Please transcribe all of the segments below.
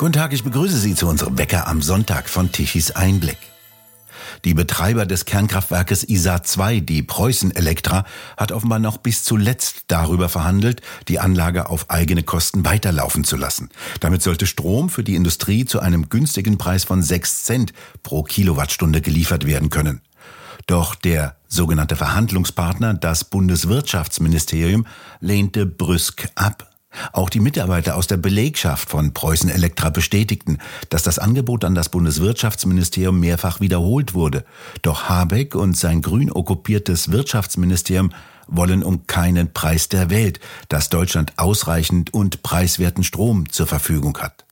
Guten Tag, ich begrüße Sie zu unserem Wecker am Sonntag von Tichys Einblick. Die Betreiber des Kernkraftwerkes ISA 2, die Preußen Elektra, hat offenbar noch bis zuletzt darüber verhandelt, die Anlage auf eigene Kosten weiterlaufen zu lassen. Damit sollte Strom für die Industrie zu einem günstigen Preis von 6 Cent pro Kilowattstunde geliefert werden können. Doch der sogenannte Verhandlungspartner, das Bundeswirtschaftsministerium, lehnte brüsk ab. Auch die Mitarbeiter aus der Belegschaft von Preußen Elektra bestätigten, dass das Angebot an das Bundeswirtschaftsministerium mehrfach wiederholt wurde. Doch Habeck und sein grün okkupiertes Wirtschaftsministerium wollen um keinen Preis der Welt, dass Deutschland ausreichend und preiswerten Strom zur Verfügung hat.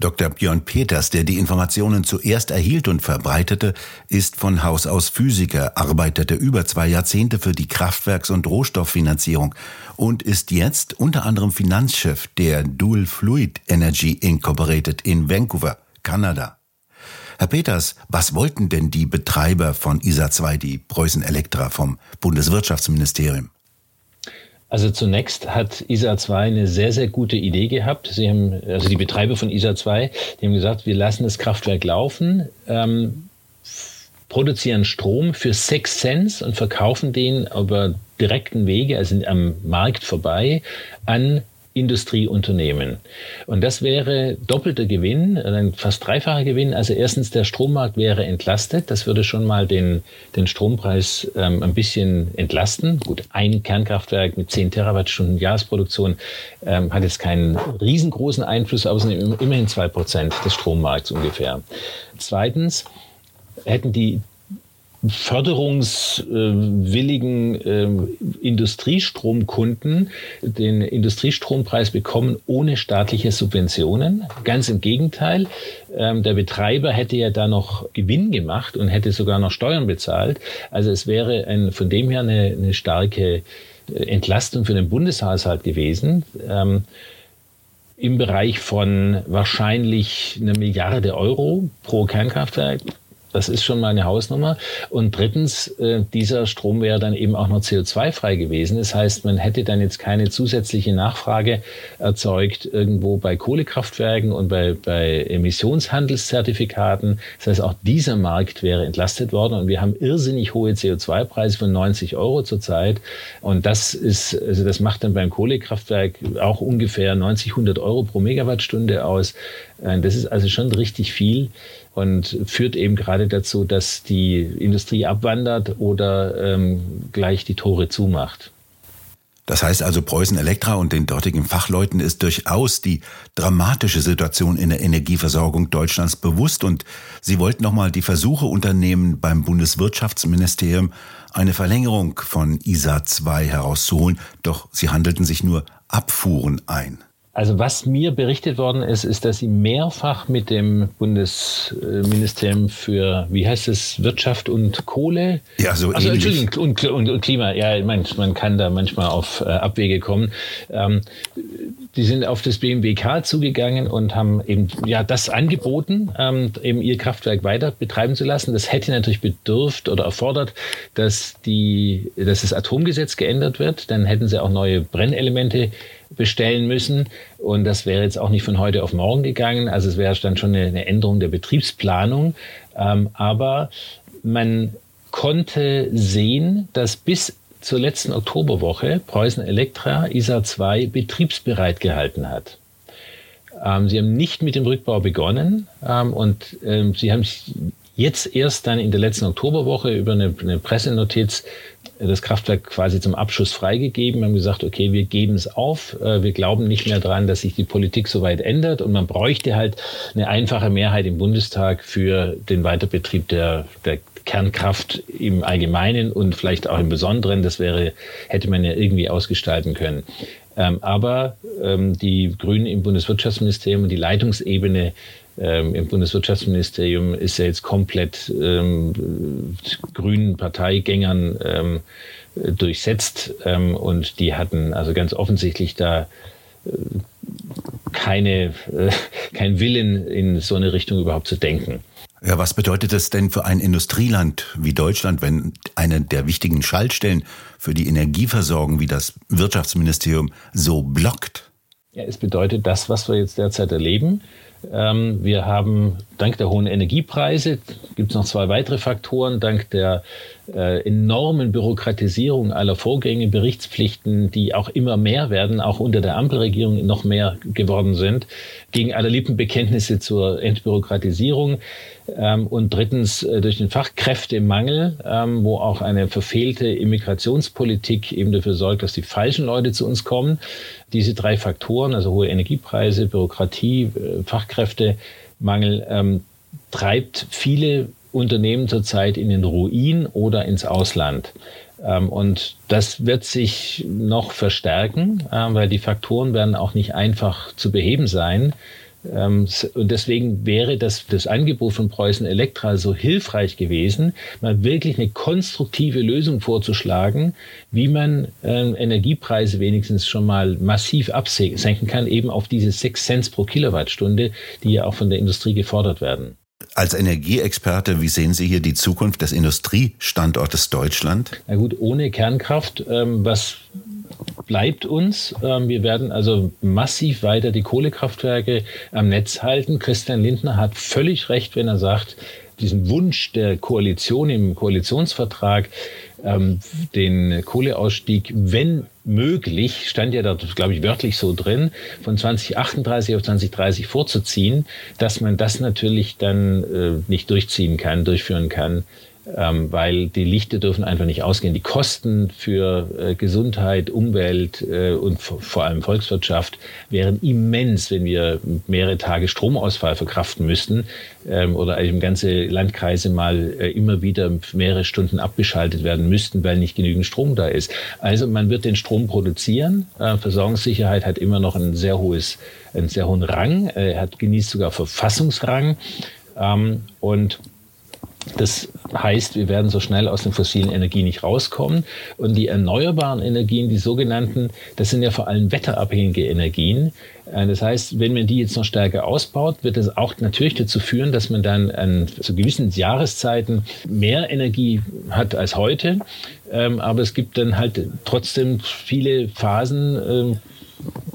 Dr. Björn Peters, der die Informationen zuerst erhielt und verbreitete, ist von Haus aus Physiker, arbeitete über zwei Jahrzehnte für die Kraftwerks- und Rohstofffinanzierung und ist jetzt unter anderem Finanzchef der Dual Fluid Energy Incorporated in Vancouver, Kanada. Herr Peters, was wollten denn die Betreiber von ISA 2, die Preußen Elektra vom Bundeswirtschaftsministerium? Also zunächst hat ISA 2 eine sehr, sehr gute Idee gehabt. Sie haben, also die Betreiber von ISA 2, die haben gesagt, wir lassen das Kraftwerk laufen, ähm, produzieren Strom für 6 Cent und verkaufen den über direkten Wege, also am Markt vorbei, an Industrieunternehmen. Und das wäre doppelter Gewinn, ein fast dreifacher Gewinn. Also erstens, der Strommarkt wäre entlastet. Das würde schon mal den, den Strompreis ähm, ein bisschen entlasten. Gut, ein Kernkraftwerk mit 10 Terawattstunden Jahresproduktion ähm, hat jetzt keinen riesengroßen Einfluss, aber es sind immerhin zwei Prozent des Strommarkts ungefähr. Zweitens, hätten die förderungswilligen äh, Industriestromkunden den Industriestrompreis bekommen ohne staatliche Subventionen. Ganz im Gegenteil, ähm, der Betreiber hätte ja da noch Gewinn gemacht und hätte sogar noch Steuern bezahlt. Also es wäre ein, von dem her eine, eine starke äh, Entlastung für den Bundeshaushalt gewesen. Ähm, im Bereich von wahrscheinlich einer Milliarde Euro pro Kernkraftwerk das ist schon mal eine Hausnummer. Und drittens, äh, dieser Strom wäre dann eben auch noch CO2-frei gewesen. Das heißt, man hätte dann jetzt keine zusätzliche Nachfrage erzeugt irgendwo bei Kohlekraftwerken und bei, bei Emissionshandelszertifikaten. Das heißt, auch dieser Markt wäre entlastet worden. Und wir haben irrsinnig hohe CO2-Preise von 90 Euro zurzeit. Und das ist, also das macht dann beim Kohlekraftwerk auch ungefähr 90, 100 Euro pro Megawattstunde aus. Äh, das ist also schon richtig viel und führt eben gerade dazu, dass die Industrie abwandert oder ähm, gleich die Tore zumacht. Das heißt also, Preußen Elektra und den dortigen Fachleuten ist durchaus die dramatische Situation in der Energieversorgung Deutschlands bewusst und sie wollten nochmal die Versuche unternehmen, beim Bundeswirtschaftsministerium eine Verlängerung von ISA 2 herauszuholen, doch sie handelten sich nur Abfuhren ein. Also was mir berichtet worden ist, ist, dass sie mehrfach mit dem Bundesministerium für, wie heißt es, Wirtschaft und Kohle? Ja, so also, ähnlich. Und, und, und, Klima, ja, man, man kann da manchmal auf äh, Abwege kommen. Ähm, die sind auf das BMWK zugegangen und haben eben ja das angeboten, ähm, eben ihr Kraftwerk weiter betreiben zu lassen. Das hätte natürlich bedürft oder erfordert, dass die, dass das Atomgesetz geändert wird. Dann hätten sie auch neue Brennelemente bestellen müssen. Und das wäre jetzt auch nicht von heute auf morgen gegangen. Also es wäre dann schon eine, Änderung der Betriebsplanung. Ähm, aber man konnte sehen, dass bis zur letzten Oktoberwoche Preußen Elektra ISA 2 betriebsbereit gehalten hat. Ähm, sie haben nicht mit dem Rückbau begonnen ähm, und sie haben jetzt erst dann in der letzten Oktoberwoche über eine Pressenotiz das Kraftwerk quasi zum Abschuss freigegeben, haben gesagt, okay, wir geben es auf, äh, wir glauben nicht mehr dran, dass sich die Politik so weit ändert und man bräuchte halt eine einfache Mehrheit im Bundestag für den Weiterbetrieb der, der Kernkraft im Allgemeinen und vielleicht auch im Besonderen. Das wäre, hätte man ja irgendwie ausgestalten können. Ähm, aber ähm, die Grünen im Bundeswirtschaftsministerium und die Leitungsebene ähm, im Bundeswirtschaftsministerium ist ja jetzt komplett ähm, grünen Parteigängern ähm, durchsetzt ähm, und die hatten also ganz offensichtlich da äh, keine, äh, kein Willen in so eine Richtung überhaupt zu denken. Ja, was bedeutet das denn für ein Industrieland wie Deutschland, wenn eine der wichtigen Schaltstellen für die Energieversorgung wie das Wirtschaftsministerium so blockt? Ja, es bedeutet das, was wir jetzt derzeit erleben. Ähm, wir haben dank der hohen Energiepreise, gibt es noch zwei weitere Faktoren, dank der äh, enormen Bürokratisierung aller Vorgänge, Berichtspflichten, die auch immer mehr werden, auch unter der Ampelregierung noch mehr geworden sind, gegen alle Lippenbekenntnisse zur Entbürokratisierung. Ähm, und drittens äh, durch den Fachkräftemangel, ähm, wo auch eine verfehlte Immigrationspolitik eben dafür sorgt, dass die falschen Leute zu uns kommen. Diese drei Faktoren, also hohe Energiepreise, Bürokratie, äh, Fachkräftemangel, ähm, treibt viele Unternehmen zurzeit in den Ruin oder ins Ausland. Ähm, und das wird sich noch verstärken, äh, weil die Faktoren werden auch nicht einfach zu beheben sein. Ähm, und deswegen wäre das, das Angebot von Preußen Elektra so hilfreich gewesen, mal wirklich eine konstruktive Lösung vorzuschlagen, wie man äh, Energiepreise wenigstens schon mal massiv absenken kann, eben auf diese 6 Cent pro Kilowattstunde, die ja auch von der Industrie gefordert werden. Als Energieexperte, wie sehen Sie hier die Zukunft des Industriestandortes Deutschland? Na gut, ohne Kernkraft, ähm, was bleibt uns? Ähm, wir werden also massiv weiter die Kohlekraftwerke am Netz halten. Christian Lindner hat völlig recht, wenn er sagt, diesen Wunsch der Koalition im Koalitionsvertrag, ähm, den Kohleausstieg, wenn möglich, stand ja da, glaube ich, wörtlich so drin, von 2038 auf 2030 vorzuziehen, dass man das natürlich dann äh, nicht durchziehen kann, durchführen kann ähm, weil die Lichter dürfen einfach nicht ausgehen. Die Kosten für äh, Gesundheit, Umwelt äh, und vor allem Volkswirtschaft wären immens, wenn wir mehrere Tage Stromausfall verkraften müssten ähm, oder eben ganze Landkreise mal äh, immer wieder mehrere Stunden abgeschaltet werden müssten, weil nicht genügend Strom da ist. Also man wird den Strom produzieren. Äh, Versorgungssicherheit hat immer noch ein sehr hohes, einen sehr hohen Rang. Er hat genießt sogar Verfassungsrang. Ähm, und das heißt, wir werden so schnell aus den fossilen Energien nicht rauskommen. Und die erneuerbaren Energien, die sogenannten, das sind ja vor allem wetterabhängige Energien. Äh, das heißt, wenn man die jetzt noch stärker ausbaut, wird das auch natürlich dazu führen, dass man dann an zu gewissen Jahreszeiten mehr Energie hat als heute. Ähm, aber es gibt dann halt trotzdem viele Phasen, ähm,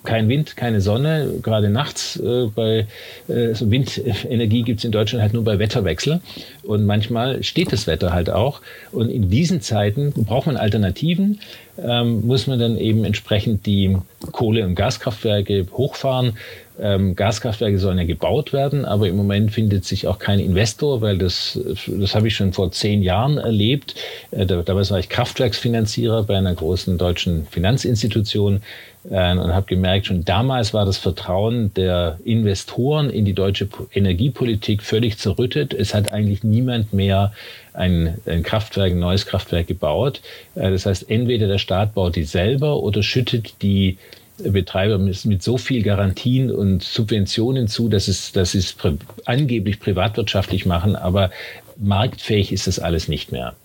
kein Wind, keine Sonne, gerade nachts. Äh, bei äh, so Windenergie gibt es in Deutschland halt nur bei Wetterwechsel. Und manchmal steht das Wetter halt auch. Und in diesen Zeiten braucht man Alternativen, ähm, muss man dann eben entsprechend die Kohle- und Gaskraftwerke hochfahren. Ähm, Gaskraftwerke sollen ja gebaut werden, aber im Moment findet sich auch kein Investor, weil das, das habe ich schon vor zehn Jahren erlebt. Äh, damals war ich Kraftwerksfinanzierer bei einer großen deutschen Finanzinstitution äh, und habe gemerkt, schon damals war das Vertrauen der Investoren in die deutsche Energiepolitik völlig zerrüttet. Es hat eigentlich niemand mehr ein, ein Kraftwerk, ein neues Kraftwerk gebaut. Äh, das heißt, entweder der Staat baut die selber oder schüttet die Betreiber mit so viel Garantien und Subventionen zu, dass es, dass es angeblich privatwirtschaftlich machen, aber marktfähig ist das alles nicht mehr.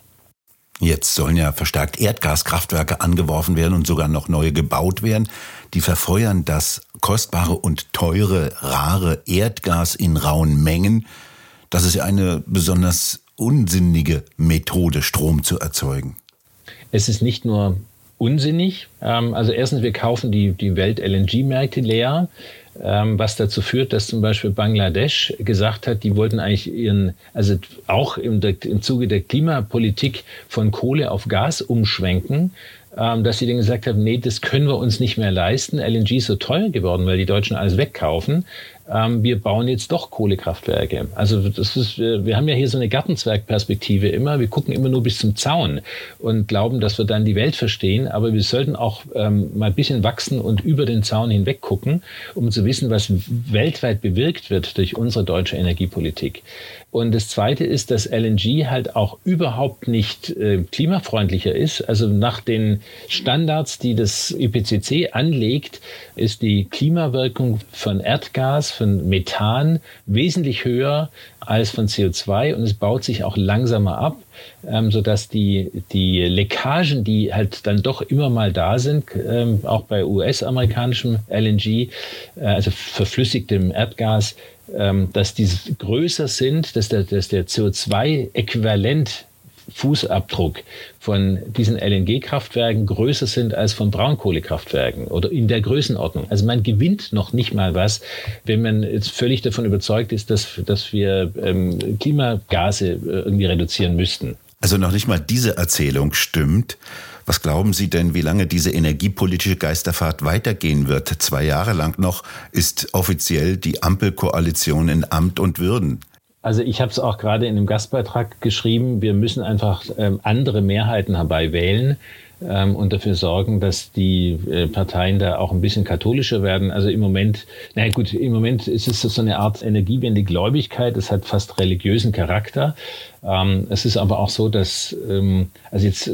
Jetzt sollen ja verstärkt Erdgaskraftwerke angeworfen werden und sogar noch neue gebaut werden. Die verfeuern das kostbare und teure, rare Erdgas in rauen Mengen. Das ist ja eine besonders unsinnige Methode, Strom zu erzeugen. Es ist nicht nur unsinnig. Ähm, also erstens, wir kaufen die, die Welt-LNG-Märkte leer. Ähm, was dazu führt, dass zum Beispiel Bangladesch gesagt hat, die wollten eigentlich ihren, also auch im, im Zuge der Klimapolitik von Kohle auf Gas umschwenken, ähm, dass sie dann gesagt haben, nee, das können wir uns nicht mehr leisten. LNG ist so teuer geworden, weil die Deutschen alles wegkaufen ähm, wir bauen jetzt doch Kohlekraftwerke. Also das ist, wir haben ja hier so eine Gartenzwergperspektive immer. Wir gucken immer nur bis zum Zaun und glauben, dass wir dann die Welt verstehen. Aber wir sollten auch ähm, mal ein bisschen wachsen und über den Zaun hinweg gucken, um zu wissen, was weltweit bewirkt wird durch unsere deutsche Energiepolitik. Und das Zweite ist, dass LNG halt auch überhaupt nicht äh, klimafreundlicher ist. Also nach den Standards, die das IPCC anlegt, ist die Klimawirkung von Erdgas, von Methan wesentlich höher als von CO2 und es baut sich auch langsamer ab, ähm, sodass die, die Leckagen, die halt dann doch immer mal da sind, ähm, auch bei US-amerikanischem LNG, äh, also verflüssigtem Erdgas, ähm, dass die größer sind, dass der, dass der CO2-Äquivalent Fußabdruck von diesen LNG-Kraftwerken größer sind als von Braunkohlekraftwerken oder in der Größenordnung. Also man gewinnt noch nicht mal was, wenn man jetzt völlig davon überzeugt ist, dass, dass wir ähm, Klimagase äh, irgendwie reduzieren müssten. Also noch nicht mal diese Erzählung stimmt. Was glauben Sie denn, wie lange diese energiepolitische Geisterfahrt weitergehen wird? Zwei Jahre lang noch ist offiziell die Ampelkoalition in Amt und Würden. Also ich habe es auch gerade in dem Gastbeitrag geschrieben, wir müssen einfach ähm, andere Mehrheiten herbei wählen ähm, und dafür sorgen, dass die äh, Parteien da auch ein bisschen katholischer werden. Also im Moment, na gut, im Moment ist es so eine Art energiewende Gläubigkeit. Es hat fast religiösen Charakter. Ähm, es ist aber auch so, dass ähm, also jetzt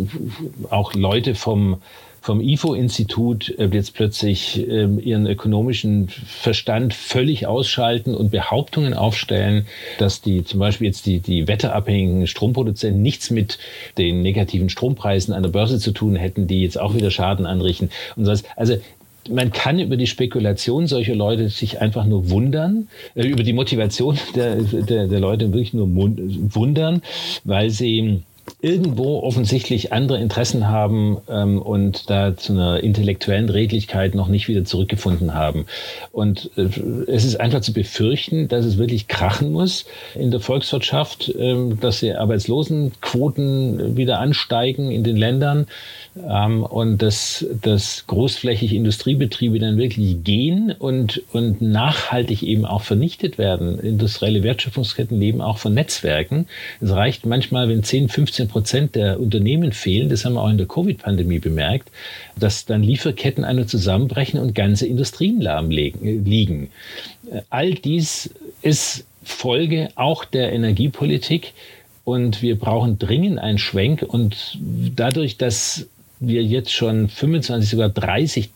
auch Leute vom vom IFO-Institut äh, jetzt plötzlich ähm, ihren ökonomischen Verstand völlig ausschalten und Behauptungen aufstellen, dass die zum Beispiel jetzt die, die wetterabhängigen Stromproduzenten nichts mit den negativen Strompreisen an der Börse zu tun hätten, die jetzt auch wieder Schaden anrichten und so. Also man kann über die Spekulation solcher Leute sich einfach nur wundern, äh, über die Motivation der, der, der Leute wirklich nur wundern, weil sie irgendwo offensichtlich andere Interessen haben ähm, und da zu einer intellektuellen Redlichkeit noch nicht wieder zurückgefunden haben. Und äh, es ist einfach zu befürchten, dass es wirklich krachen muss in der Volkswirtschaft, ähm, dass die Arbeitslosenquoten wieder ansteigen in den Ländern ähm, und dass, dass großflächig Industriebetriebe dann wirklich gehen und, und nachhaltig eben auch vernichtet werden. Industrielle Wertschöpfungsketten leben auch von Netzwerken. Es reicht manchmal, wenn 10, 15 Prozent der Unternehmen fehlen, das haben wir auch in der Covid-Pandemie bemerkt, dass dann Lieferketten einer zusammenbrechen und ganze Industrien lahmliegen. All dies ist Folge auch der Energiepolitik. Und wir brauchen dringend einen Schwenk. Und dadurch, dass wir jetzt schon 25, sogar 30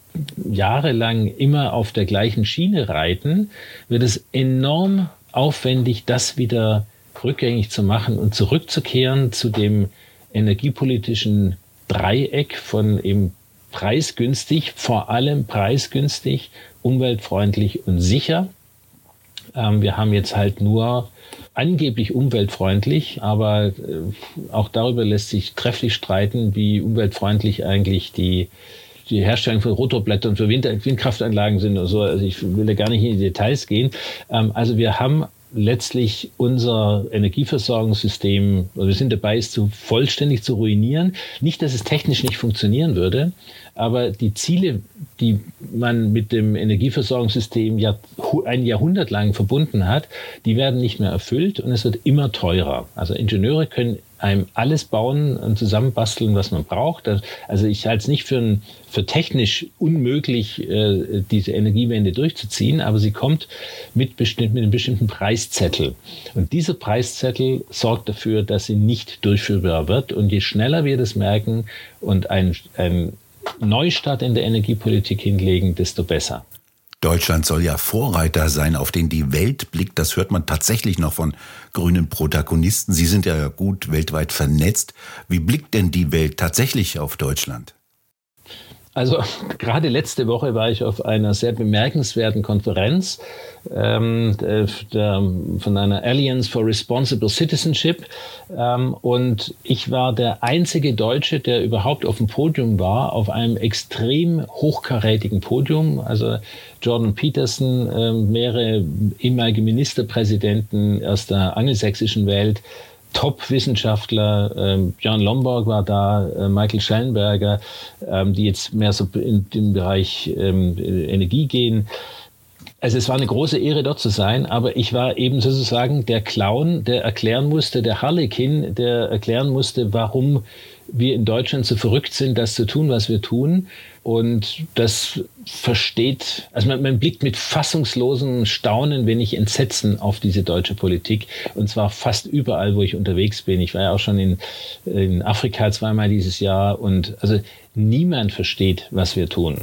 Jahre lang immer auf der gleichen Schiene reiten, wird es enorm aufwendig, das wieder rückgängig zu machen und zurückzukehren zu dem energiepolitischen Dreieck von eben preisgünstig, vor allem preisgünstig, umweltfreundlich und sicher. Ähm, wir haben jetzt halt nur angeblich umweltfreundlich, aber äh, auch darüber lässt sich trefflich streiten, wie umweltfreundlich eigentlich die die Herstellung von Rotorblättern für Wind Windkraftanlagen sind und so. Also ich will da gar nicht in die Details gehen. Ähm, also wir haben letztlich unser Energieversorgungssystem, wir sind dabei, es zu vollständig zu ruinieren. Nicht, dass es technisch nicht funktionieren würde, aber die Ziele, die man mit dem Energieversorgungssystem ja ein Jahrhundert lang verbunden hat, die werden nicht mehr erfüllt und es wird immer teurer. Also Ingenieure können einem alles bauen und zusammenbasteln, was man braucht. Also ich halte es nicht für, für technisch unmöglich, äh, diese Energiewende durchzuziehen, aber sie kommt mit, bestimmt, mit einem bestimmten Preiszettel. Und dieser Preiszettel sorgt dafür, dass sie nicht durchführbar wird. Und je schneller wir das merken und ein, ein Neustart in der Energiepolitik hinlegen, desto besser. Deutschland soll ja Vorreiter sein, auf den die Welt blickt. Das hört man tatsächlich noch von grünen Protagonisten. Sie sind ja gut weltweit vernetzt. Wie blickt denn die Welt tatsächlich auf Deutschland? Also gerade letzte Woche war ich auf einer sehr bemerkenswerten Konferenz ähm, der, der, von einer Alliance for Responsible Citizenship ähm, und ich war der einzige Deutsche, der überhaupt auf dem Podium war, auf einem extrem hochkarätigen Podium. Also Jordan Peterson, äh, mehrere ehemalige Ministerpräsidenten aus der angelsächsischen Welt, Top-Wissenschaftler, ähm, Björn Lomborg war da, äh, Michael Schellenberger, ähm, die jetzt mehr so in den Bereich ähm, Energie gehen. Also es war eine große Ehre, dort zu sein, aber ich war eben sozusagen der Clown, der erklären musste, der Harlekin, der erklären musste, warum wir in Deutschland so verrückt sind, das zu tun, was wir tun. Und das versteht, also man, man blickt mit fassungslosen Staunen, wenn nicht Entsetzen auf diese deutsche Politik. Und zwar fast überall, wo ich unterwegs bin. Ich war ja auch schon in, in Afrika zweimal dieses Jahr. Und also niemand versteht, was wir tun.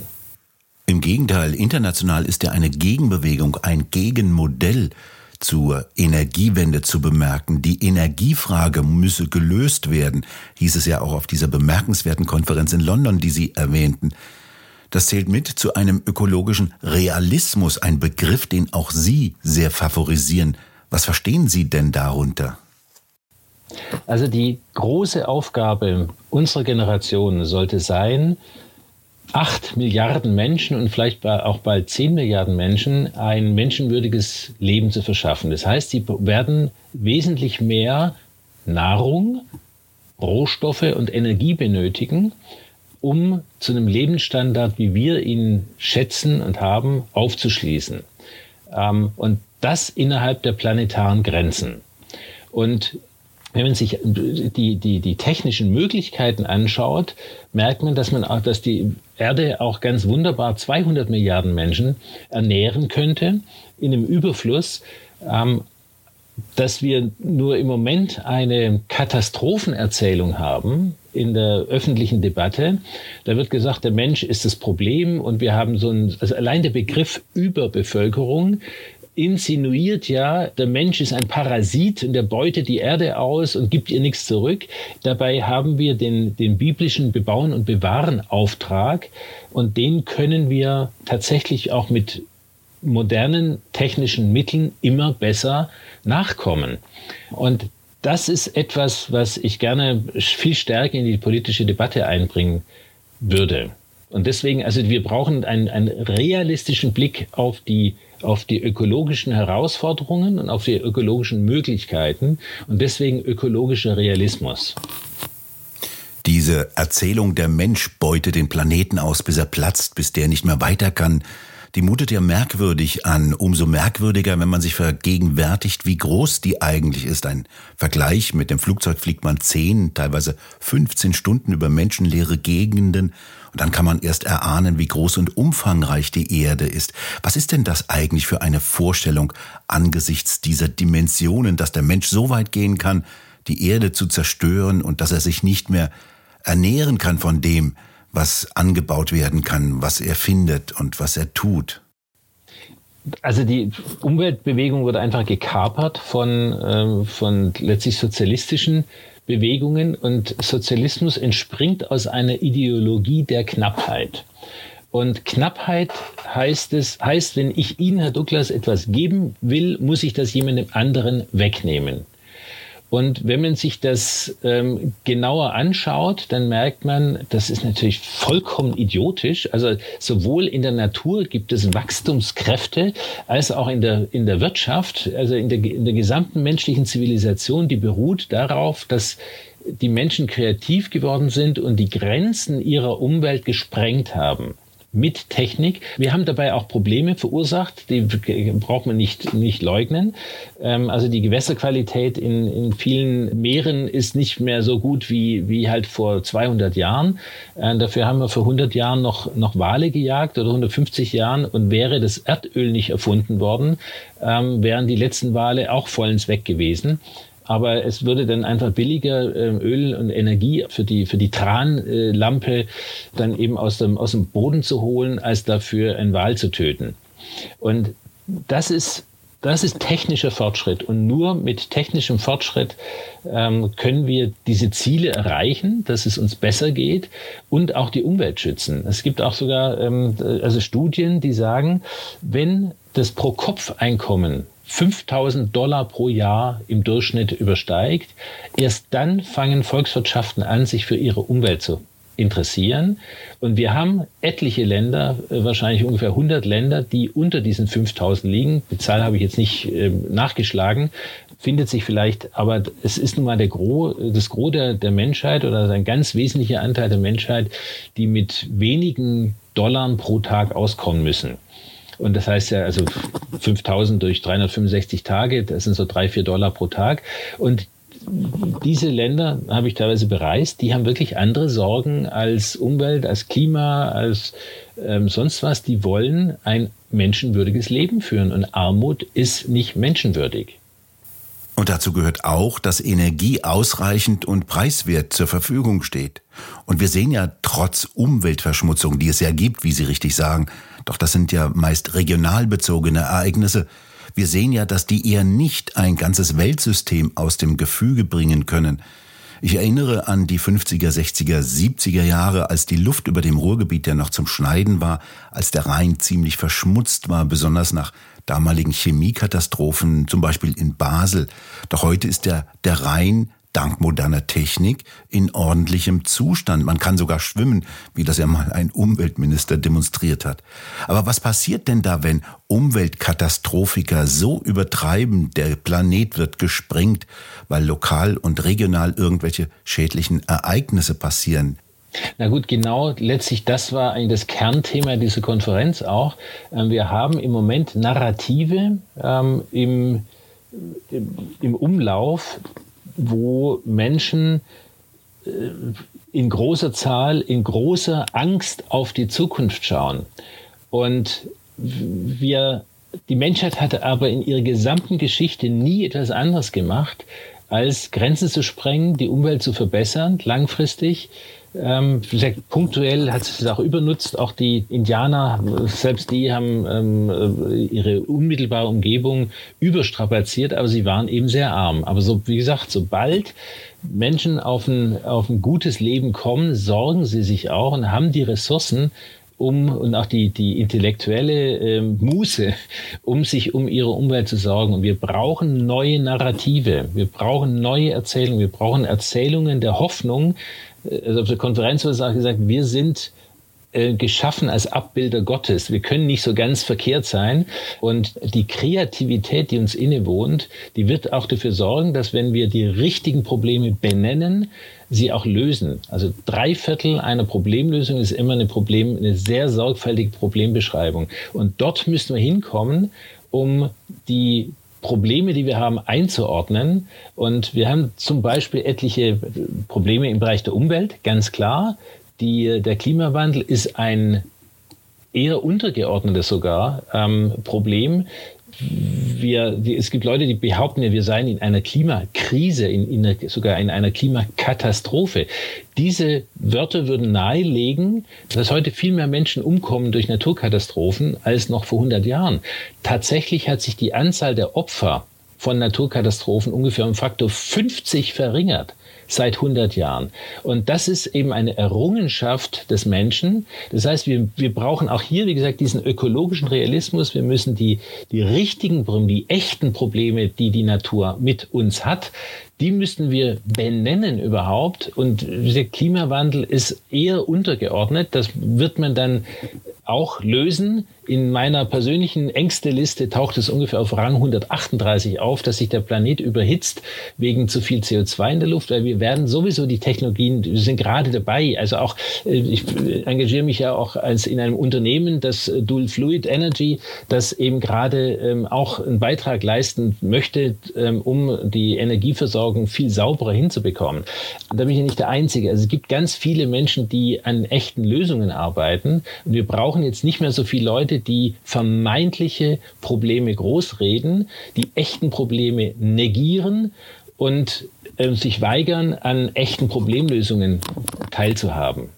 Im Gegenteil, international ist ja eine Gegenbewegung, ein Gegenmodell zur Energiewende zu bemerken. Die Energiefrage müsse gelöst werden, hieß es ja auch auf dieser bemerkenswerten Konferenz in London, die Sie erwähnten. Das zählt mit zu einem ökologischen Realismus, ein Begriff, den auch Sie sehr favorisieren. Was verstehen Sie denn darunter? Also die große Aufgabe unserer Generation sollte sein, acht Milliarden Menschen und vielleicht auch bald zehn Milliarden Menschen ein menschenwürdiges Leben zu verschaffen. Das heißt, sie werden wesentlich mehr Nahrung, Rohstoffe und Energie benötigen, um zu einem Lebensstandard, wie wir ihn schätzen und haben, aufzuschließen. Ähm, und das innerhalb der planetaren Grenzen. Und wenn man sich die, die, die technischen Möglichkeiten anschaut, merkt man, dass man auch, dass die Erde auch ganz wunderbar 200 Milliarden Menschen ernähren könnte in einem Überfluss. Ähm, dass wir nur im Moment eine Katastrophenerzählung haben in der öffentlichen Debatte. Da wird gesagt, der Mensch ist das Problem und wir haben so ein, also allein der Begriff Überbevölkerung insinuiert ja, der Mensch ist ein Parasit und der beutet die Erde aus und gibt ihr nichts zurück. Dabei haben wir den, den biblischen Bebauen und Bewahren Auftrag und den können wir tatsächlich auch mit modernen technischen Mitteln immer besser nachkommen. Und das ist etwas, was ich gerne viel stärker in die politische Debatte einbringen würde. Und deswegen, also wir brauchen einen, einen realistischen Blick auf die, auf die ökologischen Herausforderungen und auf die ökologischen Möglichkeiten und deswegen ökologischer Realismus. Diese Erzählung, der Mensch beutet den Planeten aus, bis er platzt, bis der nicht mehr weiter kann, die mutet ja merkwürdig an. Umso merkwürdiger, wenn man sich vergegenwärtigt, wie groß die eigentlich ist. Ein Vergleich mit dem Flugzeug fliegt man 10, teilweise 15 Stunden über menschenleere Gegenden. Und dann kann man erst erahnen, wie groß und umfangreich die Erde ist. Was ist denn das eigentlich für eine Vorstellung angesichts dieser Dimensionen, dass der Mensch so weit gehen kann, die Erde zu zerstören und dass er sich nicht mehr ernähren kann von dem, was angebaut werden kann, was er findet und was er tut? Also die Umweltbewegung wurde einfach gekapert von, äh, von letztlich sozialistischen Bewegungen und Sozialismus entspringt aus einer Ideologie der Knappheit. Und Knappheit heißt es, heißt, wenn ich Ihnen, Herr Douglas, etwas geben will, muss ich das jemandem anderen wegnehmen. Und wenn man sich das ähm, genauer anschaut, dann merkt man, das ist natürlich vollkommen idiotisch. Also sowohl in der Natur gibt es Wachstumskräfte als auch in der, in der Wirtschaft, also in der, in der gesamten menschlichen Zivilisation, die beruht darauf, dass die Menschen kreativ geworden sind und die Grenzen ihrer Umwelt gesprengt haben mit Technik. Wir haben dabei auch Probleme verursacht, die braucht man nicht, nicht leugnen. Ähm, also die Gewässerqualität in, in vielen Meeren ist nicht mehr so gut wie, wie halt vor 200 Jahren. Äh, dafür haben wir vor 100 Jahren noch, noch Wale gejagt oder 150 Jahren und wäre das Erdöl nicht erfunden worden, ähm, wären die letzten Wale auch vollends weg gewesen aber es würde dann einfach billiger äh, Öl und Energie für die für die Tranlampe dann eben aus dem aus dem Boden zu holen, als dafür einen Wal zu töten. Und das ist das ist technischer Fortschritt. Und nur mit technischem Fortschritt ähm, können wir diese Ziele erreichen, dass es uns besser geht und auch die Umwelt schützen. Es gibt auch sogar ähm, also Studien, die sagen, wenn das Pro-Kopf-Einkommen 5000 Dollar pro Jahr im Durchschnitt übersteigt, erst dann fangen Volkswirtschaften an, sich für ihre Umwelt zu interessieren. Und wir haben etliche Länder, äh, wahrscheinlich ungefähr 100 Länder, die unter diesen 5000 liegen. Die Zahl habe ich jetzt nicht äh, nachgeschlagen, findet sich vielleicht, aber es ist nun mal der Gros, das Gros der, der Menschheit oder ein ganz wesentlicher Anteil der Menschheit, die mit wenigen Dollar pro Tag auskommen müssen. Und das heißt ja, also 5000 durch 365 Tage, das sind so drei, vier Dollar pro Tag. Und diese Länder habe ich teilweise bereist, die haben wirklich andere Sorgen als Umwelt, als Klima, als ähm, sonst was. Die wollen ein menschenwürdiges Leben führen und Armut ist nicht menschenwürdig. Und dazu gehört auch, dass Energie ausreichend und preiswert zur Verfügung steht. Und wir sehen ja trotz Umweltverschmutzung, die es ja gibt, wie Sie richtig sagen, doch das sind ja meist regional bezogene Ereignisse. Wir sehen ja, dass die eher nicht ein ganzes Weltsystem aus dem Gefüge bringen können. Ich erinnere an die 50er, 60er, 70er Jahre, als die Luft über dem Ruhrgebiet ja noch zum Schneiden war, als der Rhein ziemlich verschmutzt war, besonders nach damaligen Chemiekatastrophen, zum Beispiel in Basel. Doch heute ist der, der Rhein dank moderner Technik in ordentlichem Zustand. Man kann sogar schwimmen, wie das ja mal ein Umweltminister demonstriert hat. Aber was passiert denn da, wenn Umweltkatastrophiker so übertreiben, der Planet wird gesprengt, weil lokal und regional irgendwelche schädlichen Ereignisse passieren? Na gut, genau, letztlich das war eigentlich das Kernthema dieser Konferenz auch. Ähm, wir haben im Moment Narrative ähm, im, im, Umlauf, wo Menschen äh, in großer Zahl, in großer Angst auf die Zukunft schauen. Und wir, die Menschheit hatte aber in ihrer gesamten Geschichte nie etwas anderes gemacht, als Grenzen zu sprengen, die Umwelt zu verbessern, langfristig, ähm, punktuell hat sich das auch übernutzt. Auch die Indianer, selbst die haben ähm, äh, ihre unmittelbare Umgebung überstrapaziert, aber sie waren eben sehr arm. Aber so, wie gesagt, sobald Menschen auf ein, auf ein gutes Leben kommen, sorgen sie sich auch und haben die Ressourcen, um und auch die, die intellektuelle äh, Muße, um sich um ihre Umwelt zu sorgen. Und wir brauchen neue Narrative, wir brauchen neue Erzählungen, wir brauchen Erzählungen der Hoffnung, also auf der Konferenz wurde gesagt, wir sind äh, geschaffen als Abbilder Gottes. Wir können nicht so ganz verkehrt sein. Und die Kreativität, die uns innewohnt, die wird auch dafür sorgen, dass wenn wir die richtigen Probleme benennen, sie auch lösen. Also drei Viertel einer Problemlösung ist immer eine Problem, eine sehr sorgfältige Problembeschreibung. Und dort müssen wir hinkommen, um die Probleme, die wir haben, einzuordnen. Und wir haben zum Beispiel etliche Probleme im Bereich der Umwelt, ganz klar. Die, der Klimawandel ist ein eher untergeordnetes sogar ähm, Problem wir, es gibt Leute, die behaupten ja, wir seien in einer Klimakrise, in, in sogar in einer Klimakatastrophe. Diese Wörter würden nahelegen, dass heute viel mehr Menschen umkommen durch Naturkatastrophen als noch vor 100 Jahren. Tatsächlich hat sich die Anzahl der Opfer von Naturkatastrophen ungefähr um Faktor 50 verringert seit 100 Jahren. Und das ist eben eine Errungenschaft des Menschen. Das heißt, wir, wir brauchen auch hier, wie gesagt, diesen ökologischen Realismus. Wir müssen die, die richtigen Probleme, die echten Probleme, die die Natur mit uns hat, die müssten wir benennen überhaupt. Und der Klimawandel ist eher untergeordnet. Das wird man dann auch lösen. In meiner persönlichen Ängste-Liste taucht es ungefähr auf Rang 138 auf, dass sich der Planet überhitzt wegen zu viel CO2 in der Luft, weil wir werden sowieso die Technologien, wir sind gerade dabei. Also auch, äh, ich engagiere mich ja auch als in einem Unternehmen, das Dual Fluid Energy, das eben gerade ähm, auch einen Beitrag leisten möchte, ähm, um die Energieversorgung viel sauberer hinzubekommen. Da bin ich ja nicht der Einzige. Also es gibt ganz viele Menschen, die an echten Lösungen arbeiten. Und wir brauchen jetzt nicht mehr so viele Leute, die vermeintliche Probleme großreden, die echten Probleme negieren und äh, sich weigern, an echten Problemlösungen teilzuhaben.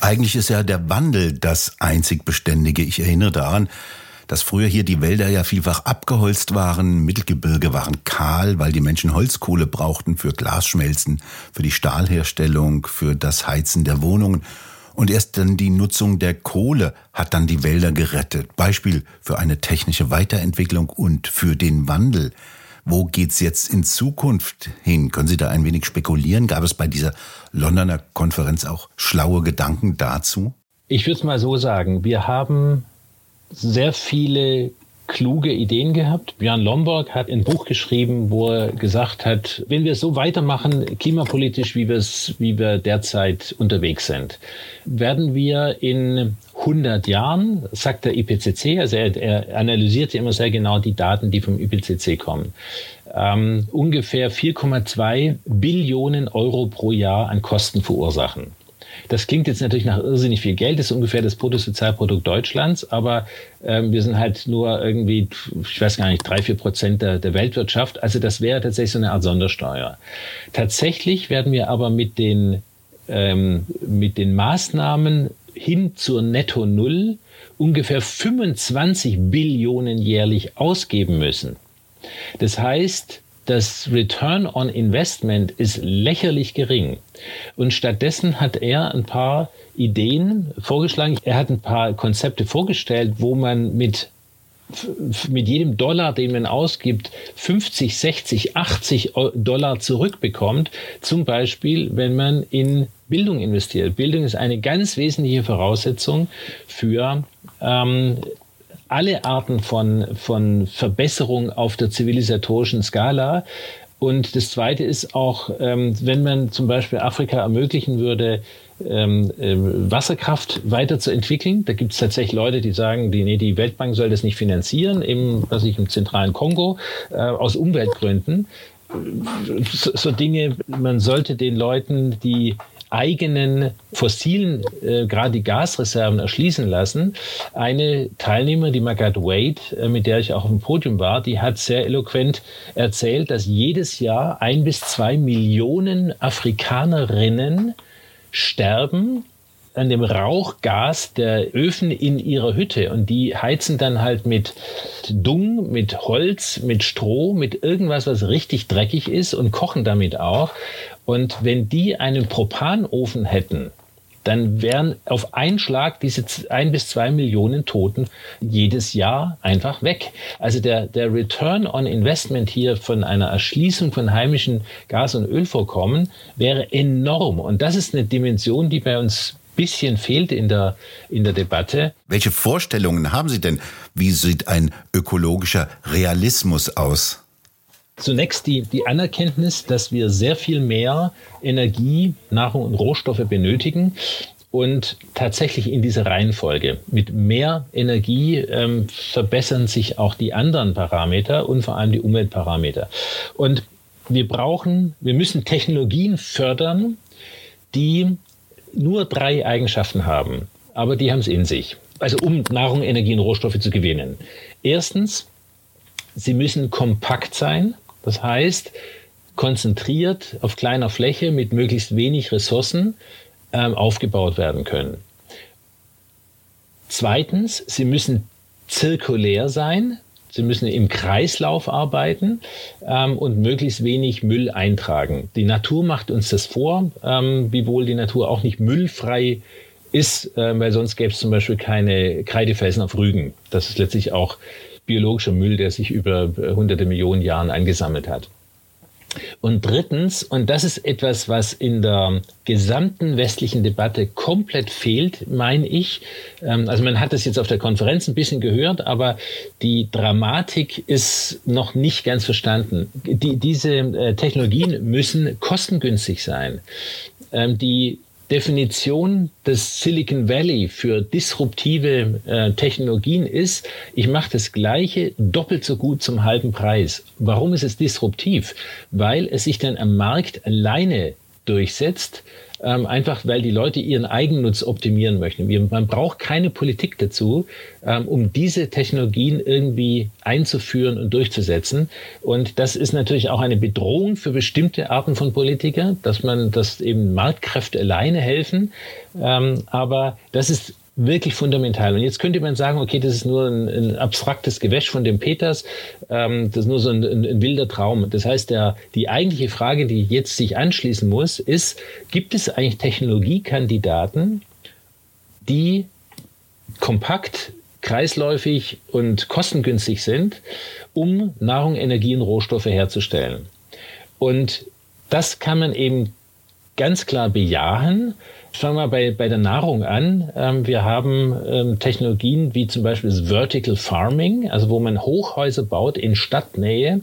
Eigentlich ist ja der Wandel das einzig Beständige. Ich erinnere daran, dass früher hier die Wälder ja vielfach abgeholzt waren, Mittelgebirge waren kahl, weil die Menschen Holzkohle brauchten für Glasschmelzen, für die Stahlherstellung, für das Heizen der Wohnungen. Und erst dann die Nutzung der Kohle hat dann die Wälder gerettet. Beispiel für eine technische Weiterentwicklung und für den Wandel. Wo geht's jetzt in Zukunft hin? Können Sie da ein wenig spekulieren? Gab es bei dieser Londoner Konferenz auch schlaue Gedanken dazu? Ich würde es mal so sagen. Wir haben sehr viele kluge Ideen gehabt. Björn Lomborg hat ein Buch geschrieben, wo er gesagt hat, wenn wir so weitermachen, klimapolitisch, wie, wie wir derzeit unterwegs sind, werden wir in 100 Jahren, sagt der IPCC, also er, er analysiert ja immer sehr genau die Daten, die vom IPCC kommen, ähm, ungefähr 4,2 Billionen Euro pro Jahr an Kosten verursachen. Das klingt jetzt natürlich nach irrsinnig viel Geld, das ist ungefähr das Bruttosozialprodukt Deutschlands, aber ähm, wir sind halt nur irgendwie, ich weiß gar nicht, drei, vier Prozent der, der Weltwirtschaft. Also das wäre tatsächlich so eine Art Sondersteuer. Tatsächlich werden wir aber mit den, ähm, mit den Maßnahmen hin zur Netto Null ungefähr 25 Billionen jährlich ausgeben müssen. Das heißt, das Return on Investment ist lächerlich gering. Und stattdessen hat er ein paar Ideen vorgeschlagen. Er hat ein paar Konzepte vorgestellt, wo man mit mit jedem Dollar, den man ausgibt, 50, 60, 80 Dollar zurückbekommt. Zum Beispiel, wenn man in Bildung investiert. Bildung ist eine ganz wesentliche Voraussetzung für ähm, alle Arten von, von Verbesserung auf der zivilisatorischen Skala. Und das Zweite ist auch, ähm, wenn man zum Beispiel Afrika ermöglichen würde, ähm, äh, Wasserkraft weiterzuentwickeln. Da gibt es tatsächlich Leute, die sagen, die, nee, die Weltbank soll das nicht finanzieren, im, was ich im zentralen Kongo, äh, aus Umweltgründen. So, so Dinge, man sollte den Leuten, die eigenen fossilen, äh, gerade die Gasreserven erschließen lassen. Eine Teilnehmer, die Margaret Wade, äh, mit der ich auch auf dem Podium war, die hat sehr eloquent erzählt, dass jedes Jahr ein bis zwei Millionen Afrikanerinnen sterben an dem Rauchgas der Öfen in ihrer Hütte und die heizen dann halt mit Dung, mit Holz, mit Stroh, mit irgendwas, was richtig dreckig ist und kochen damit auch. Und wenn die einen Propanofen hätten, dann wären auf einen Schlag diese ein bis zwei Millionen Toten jedes Jahr einfach weg. Also der, der Return on Investment hier von einer Erschließung von heimischen Gas- und Ölvorkommen wäre enorm. Und das ist eine Dimension, die bei uns bisschen fehlt in der, in der Debatte. Welche Vorstellungen haben Sie denn? Wie sieht ein ökologischer Realismus aus? Zunächst die, die Anerkenntnis, dass wir sehr viel mehr Energie, Nahrung und Rohstoffe benötigen und tatsächlich in dieser Reihenfolge. Mit mehr Energie ähm, verbessern sich auch die anderen Parameter und vor allem die Umweltparameter. Und wir brauchen, wir müssen Technologien fördern, die nur drei Eigenschaften haben, aber die haben es in sich. Also um Nahrung, Energie und Rohstoffe zu gewinnen. Erstens, sie müssen kompakt sein. Das heißt, konzentriert auf kleiner Fläche mit möglichst wenig Ressourcen ähm, aufgebaut werden können. Zweitens, sie müssen zirkulär sein. Sie müssen im Kreislauf arbeiten ähm, und möglichst wenig Müll eintragen. Die Natur macht uns das vor, ähm, wiewohl die Natur auch nicht müllfrei ist, äh, weil sonst gäbe es zum Beispiel keine Kreidefelsen auf Rügen. Das ist letztlich auch biologischer Müll, der sich über äh, hunderte Millionen Jahren angesammelt hat. Und drittens, und das ist etwas, was in der gesamten westlichen Debatte komplett fehlt, meine ich. Ähm, also man hat das jetzt auf der Konferenz ein bisschen gehört, aber die Dramatik ist noch nicht ganz verstanden. Die, diese äh, Technologien müssen kostengünstig sein. Ähm, die Definition des Silicon Valley für disruptive äh, Technologien ist, ich mache das Gleiche doppelt so gut zum halben Preis. Warum ist es disruptiv? Weil es sich dann am Markt alleine durchsetzt ähm, einfach weil die Leute ihren Eigennutz optimieren möchten. Wir, man braucht keine Politik dazu, ähm, um diese Technologien irgendwie einzuführen und durchzusetzen. Und das ist natürlich auch eine Bedrohung für bestimmte Arten von Politiker, dass man, dass eben Marktkräfte alleine helfen. Ähm, aber das ist wirklich fundamental. Und jetzt könnte man sagen, okay, das ist nur ein, ein abstraktes Gewäsch von dem Peters, ähm, das ist nur so ein, ein, ein, wilder Traum. Das heißt, der, die eigentliche Frage, die jetzt sich anschließen muss, ist, gibt es eigentlich Technologiekandidaten, die kompakt, kreisläufig und kostengünstig sind, um Nahrung, Energie und Rohstoffe herzustellen? Und das kann man eben ganz klar bejahen, Fangen wir bei, bei der Nahrung an. Ähm, wir haben ähm, Technologien wie zum Beispiel das Vertical Farming, also wo man Hochhäuser baut in Stadtnähe,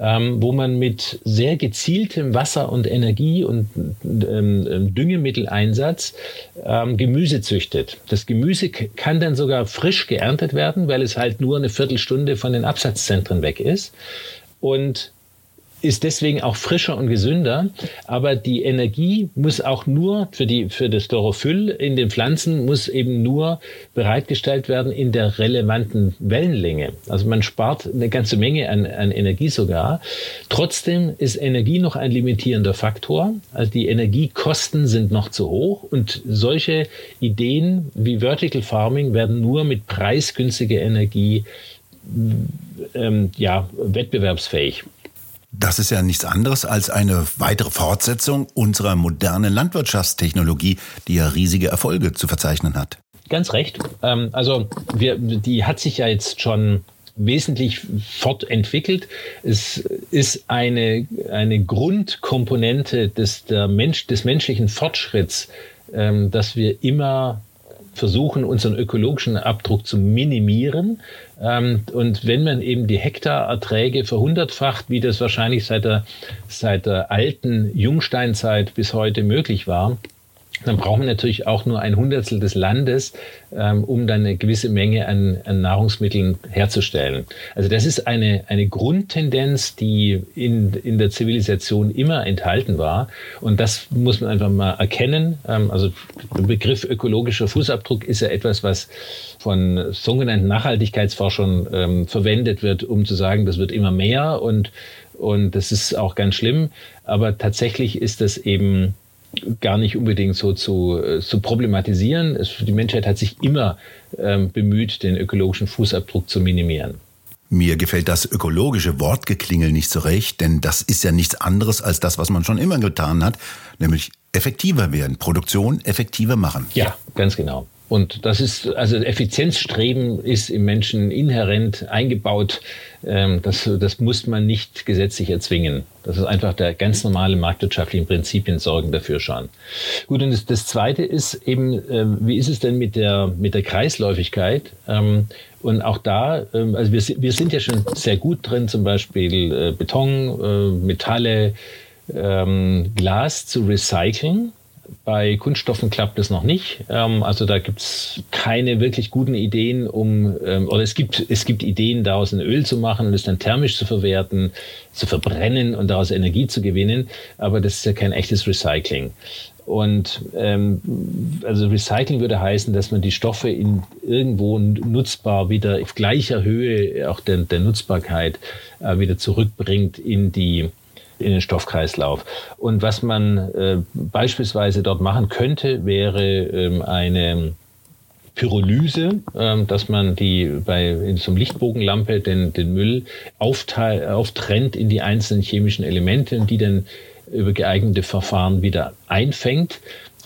ähm, wo man mit sehr gezieltem Wasser- und Energie- und ähm, ähm, Düngemitteleinsatz ähm, Gemüse züchtet. Das Gemüse kann dann sogar frisch geerntet werden, weil es halt nur eine Viertelstunde von den Absatzzentren weg ist. Und ist deswegen auch frischer und gesünder. Aber die Energie muss auch nur für die, für das Chlorophyll in den Pflanzen muss eben nur bereitgestellt werden in der relevanten Wellenlänge. Also man spart eine ganze Menge an, an Energie sogar. Trotzdem ist Energie noch ein limitierender Faktor. Also die Energiekosten sind noch zu hoch und solche Ideen wie Vertical Farming werden nur mit preisgünstiger Energie ähm, ja, wettbewerbsfähig. Das ist ja nichts anderes als eine weitere Fortsetzung unserer modernen Landwirtschaftstechnologie, die ja riesige Erfolge zu verzeichnen hat. ganz recht. Ähm, also wir, die hat sich ja jetzt schon wesentlich fortentwickelt. Es ist eine, eine Grundkomponente des, der Mensch, des menschlichen Fortschritts, ähm, dass wir immer versuchen, unseren ökologischen Abdruck zu minimieren. Ähm, und wenn man eben die Hektarerträge verhundertfacht, wie das wahrscheinlich seit der, seit der alten Jungsteinzeit bis heute möglich war, dann brauchen wir natürlich auch nur ein Hundertstel des Landes, ähm, um dann eine gewisse Menge an, an, Nahrungsmitteln herzustellen. Also das ist eine, eine Grundtendenz, die in, in der Zivilisation immer enthalten war. Und das muss man einfach mal erkennen. Ähm, also der Begriff ökologischer Fußabdruck ist ja etwas, was von sogenannten Nachhaltigkeitsforschern ähm, verwendet wird, um zu sagen, das wird immer mehr und, und das ist auch ganz schlimm. Aber tatsächlich ist das eben gar nicht unbedingt so zu, äh, zu problematisieren. Es, die Menschheit hat sich immer ähm, bemüht, den ökologischen Fußabdruck zu minimieren. Mir gefällt das ökologische Wortgeklingel nicht so recht, denn das ist ja nichts anderes als das, was man schon immer getan hat, nämlich effektiver werden, Produktion effektiver machen. Ja, ganz genau. Und das ist, also Effizienzstreben ist im Menschen inhärent eingebaut. Ähm, das, das muss man nicht gesetzlich erzwingen. Das ist einfach der ganz normale marktwirtschaftlichen Prinzipien sorgen dafür schon. Gut, und das, das Zweite ist eben, ähm, wie ist es denn mit der, mit der Kreisläufigkeit? Ähm, und auch da, also wir, wir sind ja schon sehr gut drin, zum Beispiel äh, Beton, äh, Metalle, Glas zu recyceln. Bei Kunststoffen klappt es noch nicht. Ähm, also da gibt es keine wirklich guten Ideen, um ähm, oder es gibt es gibt Ideen, daraus ein Öl zu machen und es dann thermisch zu verwerten, zu verbrennen und daraus Energie zu gewinnen. Aber das ist ja kein echtes Recycling. Und ähm, also Recycling würde heißen, dass man die Stoffe in irgendwo nutzbar wieder auf gleicher Höhe auch der, der Nutzbarkeit äh, wieder zurückbringt in die in den Stoffkreislauf. Und was man äh, beispielsweise dort machen könnte, wäre ähm, eine Pyrolyse, ähm, dass man die bei in so einem Lichtbogenlampe den, den Müll auftrennt in die einzelnen chemischen Elemente und die dann über geeignete Verfahren wieder einfängt.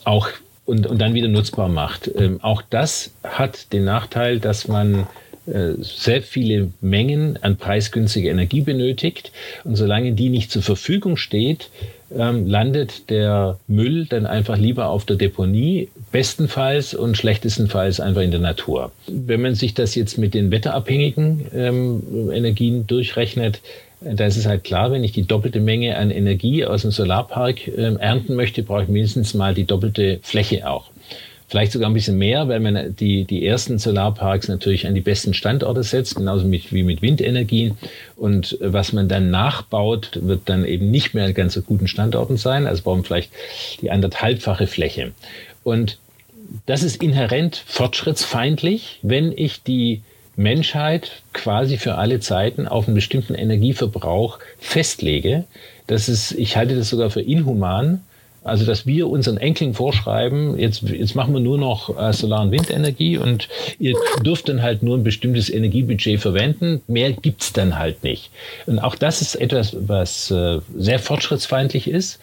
Auch und, und dann wieder nutzbar macht. Ähm, auch das hat den Nachteil, dass man sehr viele Mengen an preisgünstiger Energie benötigt. Und solange die nicht zur Verfügung steht, ähm, landet der Müll dann einfach lieber auf der Deponie, bestenfalls und schlechtestenfalls einfach in der Natur. Wenn man sich das jetzt mit den wetterabhängigen ähm, Energien durchrechnet, äh, da ist es halt klar, wenn ich die doppelte Menge an Energie aus dem Solarpark äh, ernten möchte, brauche ich mindestens mal die doppelte Fläche auch. Vielleicht sogar ein bisschen mehr, weil man die, die ersten Solarparks natürlich an die besten Standorte setzt, genauso mit, wie mit Windenergie. Und was man dann nachbaut, wird dann eben nicht mehr an ganz so guten Standorten sein. Also brauchen vielleicht die anderthalbfache Fläche. Und das ist inhärent fortschrittsfeindlich, wenn ich die Menschheit quasi für alle Zeiten auf einen bestimmten Energieverbrauch festlege. Das ist, ich halte das sogar für inhuman, also, dass wir unseren Enkeln vorschreiben, jetzt, jetzt machen wir nur noch äh, Solar- und Windenergie und ihr dürft dann halt nur ein bestimmtes Energiebudget verwenden. Mehr gibt's dann halt nicht. Und auch das ist etwas, was äh, sehr fortschrittsfeindlich ist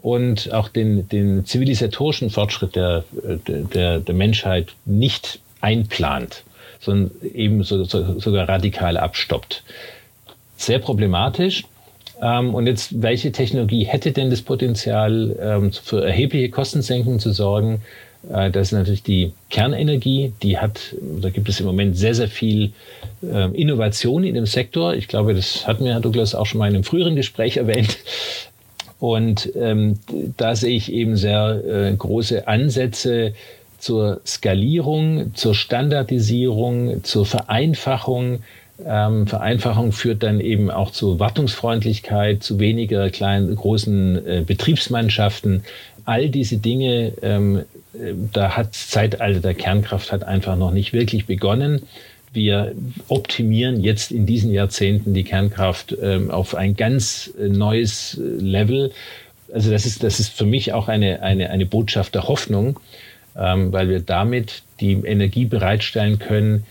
und auch den, den zivilisatorischen Fortschritt der, der, der Menschheit nicht einplant, sondern eben so, so, sogar radikal abstoppt. Sehr problematisch. Ähm, und jetzt, welche Technologie hätte denn das Potenzial, ähm, für erhebliche Kostensenkungen zu sorgen? Äh, das ist natürlich die Kernenergie. Die hat, da gibt es im Moment sehr, sehr viel ähm, Innovation in dem Sektor. Ich glaube, das hatten wir, Herr Douglas, auch schon mal in einem früheren Gespräch erwähnt. Und ähm, da sehe ich eben sehr äh, große Ansätze zur Skalierung, zur Standardisierung, zur Vereinfachung ähm, Vereinfachung führt dann eben auch zu Wartungsfreundlichkeit, zu weniger kleinen, großen äh, Betriebsmannschaften. All diese Dinge, ähm, äh, da hat das Zeitalter der Kernkraft hat einfach noch nicht wirklich begonnen. Wir optimieren jetzt in diesen Jahrzehnten die Kernkraft ähm, auf ein ganz äh, neues äh, Level. Also das ist, das ist für mich auch eine, eine, eine Botschaft der Hoffnung, ähm, weil wir damit die Energie bereitstellen können,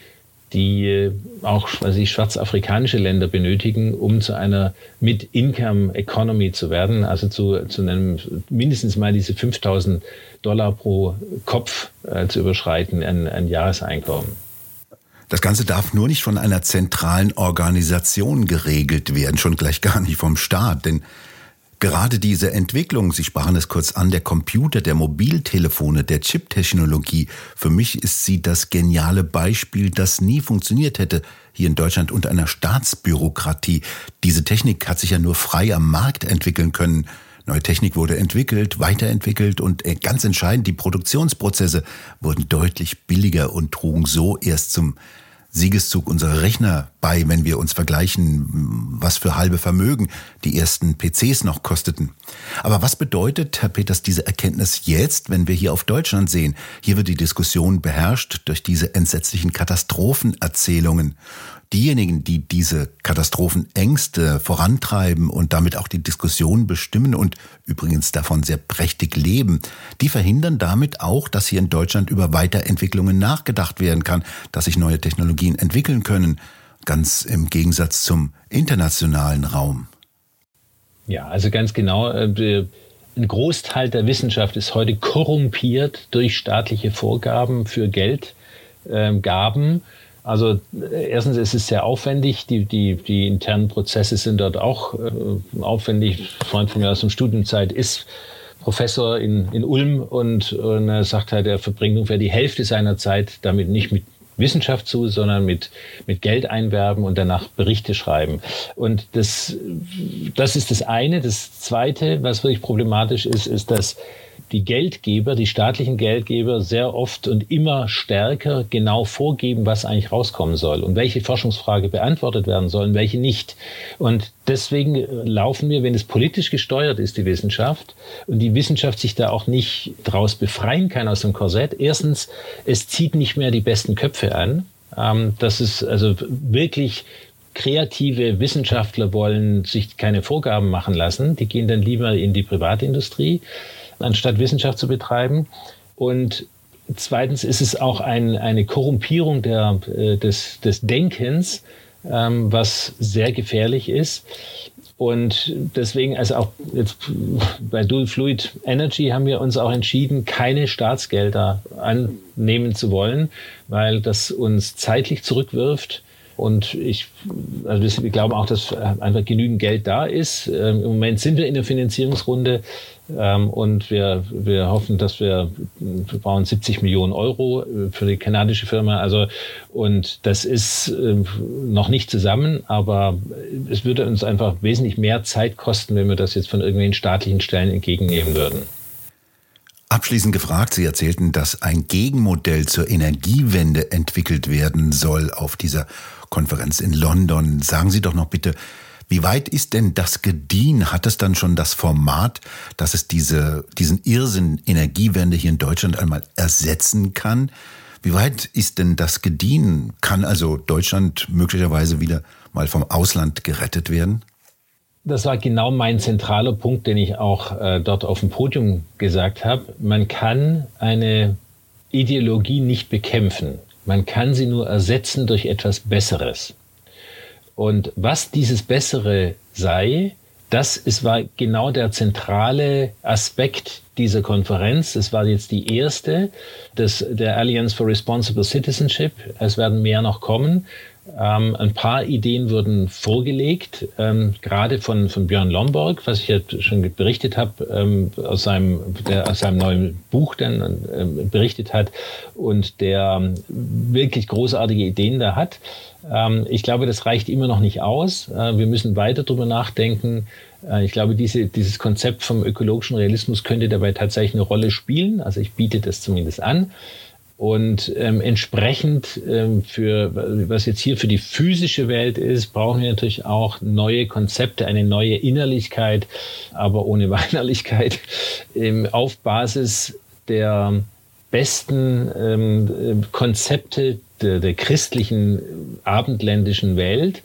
die äh, auch weiß ich, schwarzafrikanische Länder benötigen, um zu einer Mid-Income-Economy zu werden, also zu, zu einem mindestens mal diese 5000 Dollar pro Kopf äh, zu überschreiten, ein, ein Jahreseinkommen. Das Ganze darf nur nicht von einer zentralen Organisation geregelt werden, schon gleich gar nicht vom Staat, denn Gerade diese Entwicklung, Sie sprachen es kurz an, der Computer, der Mobiltelefone, der Chip-Technologie, für mich ist sie das geniale Beispiel, das nie funktioniert hätte hier in Deutschland unter einer Staatsbürokratie. Diese Technik hat sich ja nur frei am Markt entwickeln können. Neue Technik wurde entwickelt, weiterentwickelt und äh, ganz entscheidend, die Produktionsprozesse wurden deutlich billiger und trugen so erst zum Siegeszug unserer Rechner bei, wenn wir uns vergleichen, was für halbe Vermögen die ersten PCs noch kosteten. Aber was bedeutet, Herr Peters, diese Erkenntnis jetzt, wenn wir hier auf Deutschland sehen? Hier wird die Diskussion beherrscht durch diese entsetzlichen Katastrophenerzählungen. Diejenigen, die diese Katastrophenängste vorantreiben und damit auch die Diskussion bestimmen und übrigens davon sehr prächtig leben, die verhindern damit auch, dass hier in Deutschland über Weiterentwicklungen nachgedacht werden kann, dass sich neue Technologien entwickeln können, ganz im Gegensatz zum internationalen Raum. Ja, also ganz genau. Äh, ein Großteil der Wissenschaft ist heute korrumpiert durch staatliche Vorgaben für Geldgaben. Also äh, erstens ist es sehr aufwendig, die, die, die internen Prozesse sind dort auch äh, aufwendig. Ein Freund von mir aus der Studienzeit ist Professor in, in Ulm und, und er sagt halt, er verbringt ungefähr die Hälfte seiner Zeit damit nicht mit Wissenschaft zu, sondern mit, mit Geld einwerben und danach Berichte schreiben. Und das, das ist das eine. Das zweite, was wirklich problematisch ist, ist, dass die Geldgeber, die staatlichen Geldgeber sehr oft und immer stärker genau vorgeben, was eigentlich rauskommen soll und welche Forschungsfrage beantwortet werden soll und welche nicht. Und deswegen laufen wir, wenn es politisch gesteuert ist, die Wissenschaft, und die Wissenschaft sich da auch nicht daraus befreien kann aus dem Korsett. Erstens, es zieht nicht mehr die besten Köpfe an. Ähm, das ist also wirklich kreative Wissenschaftler wollen sich keine Vorgaben machen lassen. Die gehen dann lieber in die Privatindustrie anstatt Wissenschaft zu betreiben. Und zweitens ist es auch ein, eine Korrumpierung der, äh, des, des Denkens, ähm, was sehr gefährlich ist. Und deswegen, also auch jetzt bei Dual Fluid Energy haben wir uns auch entschieden, keine Staatsgelder annehmen zu wollen, weil das uns zeitlich zurückwirft. Und ich, also wir glauben auch, dass einfach genügend Geld da ist. Ähm, Im Moment sind wir in der Finanzierungsrunde ähm, und wir, wir hoffen, dass wir, wir brauchen 70 Millionen Euro äh, für die kanadische Firma. Also, und das ist äh, noch nicht zusammen, aber es würde uns einfach wesentlich mehr Zeit kosten, wenn wir das jetzt von irgendwelchen staatlichen Stellen entgegennehmen würden. Abschließend gefragt, Sie erzählten, dass ein Gegenmodell zur Energiewende entwickelt werden soll auf dieser Konferenz in London. Sagen Sie doch noch bitte, wie weit ist denn das gediehen? Hat es dann schon das Format, dass es diese, diesen Irrsinn Energiewende hier in Deutschland einmal ersetzen kann? Wie weit ist denn das gediehen? Kann also Deutschland möglicherweise wieder mal vom Ausland gerettet werden? Das war genau mein zentraler Punkt, den ich auch äh, dort auf dem Podium gesagt habe. Man kann eine Ideologie nicht bekämpfen. Man kann sie nur ersetzen durch etwas Besseres. Und was dieses Bessere sei, das ist, war genau der zentrale Aspekt dieser Konferenz. Es war jetzt die erste des, der Alliance for Responsible Citizenship. Es werden mehr noch kommen. Ähm, ein paar Ideen wurden vorgelegt, ähm, gerade von, von Björn Lomborg, was ich ja schon berichtet habe, ähm, aus, seinem, aus seinem neuen Buch dann ähm, berichtet hat und der ähm, wirklich großartige Ideen da hat. Ähm, ich glaube, das reicht immer noch nicht aus. Äh, wir müssen weiter darüber nachdenken. Äh, ich glaube, diese, dieses Konzept vom ökologischen Realismus könnte dabei tatsächlich eine Rolle spielen. Also ich biete das zumindest an. Und ähm, entsprechend ähm, für was jetzt hier für die physische Welt ist, brauchen wir natürlich auch neue Konzepte, eine neue Innerlichkeit, aber ohne Weinerlichkeit, ähm, auf Basis der besten ähm, Konzepte der, der christlichen abendländischen Welt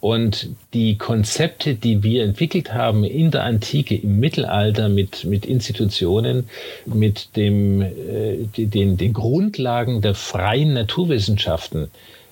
und die Konzepte, die wir entwickelt haben in der Antike, im Mittelalter mit, mit Institutionen, mit dem, äh, den, den Grundlagen der freien Naturwissenschaften,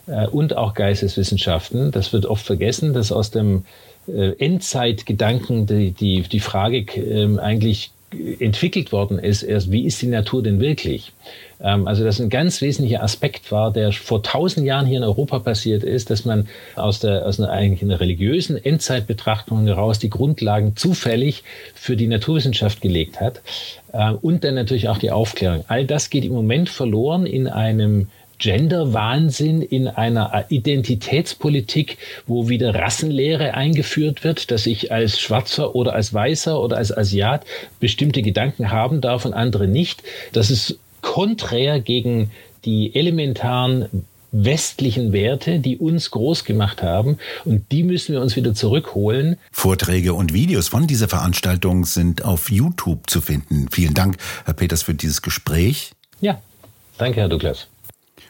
äh, und auch Geisteswissenschaften. Das wird oft vergessen, dass aus dem äh, Endzeitgedanken die, die, die Frage äh, eigentlich entwickelt worden ist, erst wie ist die Natur denn wirklich? Ähm, also das ein ganz wesentlicher Aspekt war, der vor tausend Jahren hier in Europa passiert ist, dass man aus der aus einer eigentlich einer religiösen Endzeitbetrachtung heraus die Grundlagen zufällig für die Naturwissenschaft gelegt hat äh, und dann natürlich auch die Aufklärung. All das geht im Moment verloren in einem Gender-Wahnsinn in einer Identitätspolitik, wo wieder Rassenlehre eingeführt wird, dass ich als Schwarzer oder als Weißer oder als Asiat bestimmte Gedanken haben darf und andere nicht. Das ist konträr gegen die elementaren westlichen Werte, die uns groß gemacht haben. Und die müssen wir uns wieder zurückholen. Vorträge und Videos von dieser Veranstaltung sind auf YouTube zu finden. Vielen Dank, Herr Peters, für dieses Gespräch. Ja, danke, Herr Douglas.